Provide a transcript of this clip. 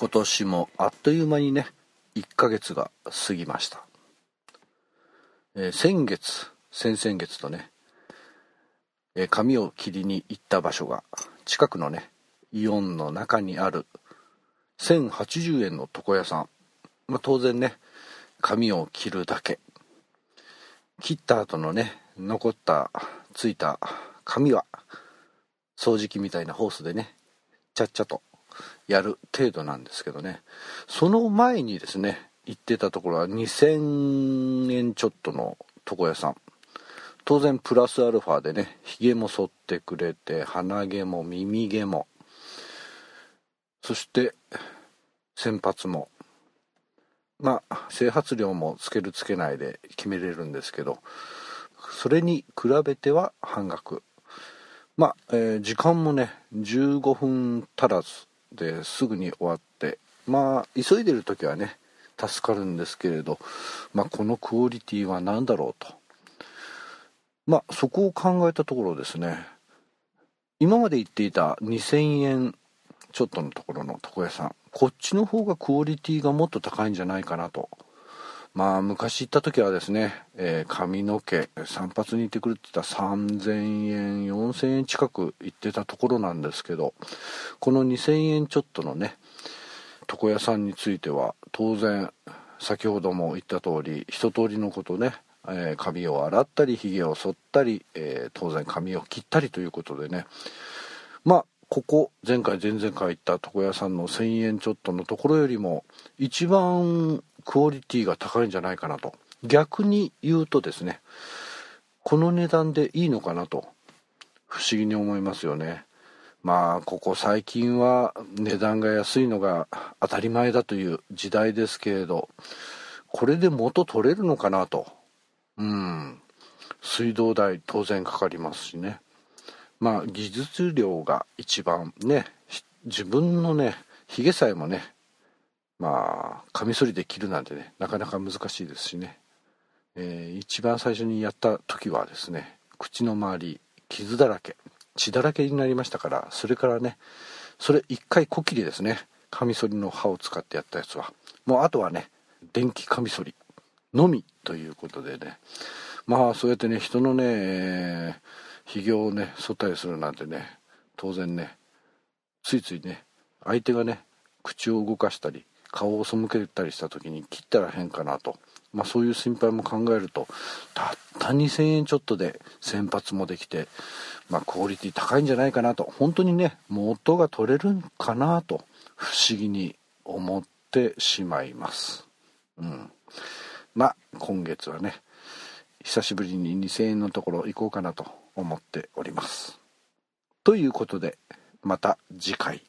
今年もあっという間にね1ヶ月が過ぎました、えー、先月先々月とね、えー、髪を切りに行った場所が近くのねイオンの中にある1080円の床屋さん、まあ、当然ね髪を切るだけ。切った後のね残ったついた髪は掃除機みたいなホースでねちゃっちゃとやる程度なんですけどね。その前にですね行ってたところは2000円ちょっとの床屋さん。当然プラスアルファでねひげも剃ってくれて鼻毛も耳毛も。そして先発も。まあ整髪量もつけるつけないで決めれるんですけどそれに比べては半額。まあ、えー、時間もね15分足らず。ですぐに終わってまあ急いでる時はね助かるんですけれど、まあ、このクオリティは何だろうと。まあそこを考えたところですね。今まで言っていた2000円ちょっとのところの床屋さんこっちの方がクオリティがもっと高いんじゃないかなとまあ昔行った時はですね、えー、髪の毛散髪に行ってくるって言ったら3000円4000円近く行ってたところなんですけどこの2000円ちょっとのね床屋さんについては当然先ほども言った通り一通りのことね、えー、髪を洗ったりひげを剃ったり、えー、当然髪を切ったりということでねまあここ前回前々回行った床屋さんの1000円ちょっとのところよりも一番クオリティが高いんじゃないかなと。逆に言うとですねこの値段でいいのかなと不思議に思いますよね。まあここ最近は値段が安いのが当たり前だという時代ですけれどこれで元取れるのかなと。うん。水道代当然かかりますしね。まあ技術量が一番ね自分のねひげさえもねまあカミソリで切るなんてねなかなか難しいですしね、えー、一番最初にやった時はですね口の周り傷だらけ血だらけになりましたからそれからねそれ一回こきりですねカミソリの刃を使ってやったやつは。もうあとはね電気カミソリのみということでね。まあそうやってね人のね、えーひげをね剃ったりするなんてね当然ねついついね相手がね口を動かしたり顔を背けたりした時に切ったら変かなと、まあ、そういう心配も考えるとたった2000円ちょっとで先発もできて、まあ、クオリティ高いんじゃないかなと本当にね元が取れるんかなと不思議に思ってしまいます。うん、まあ今月はね久しぶりに2000円のところ行こうかなと思っております。ということでまた次回。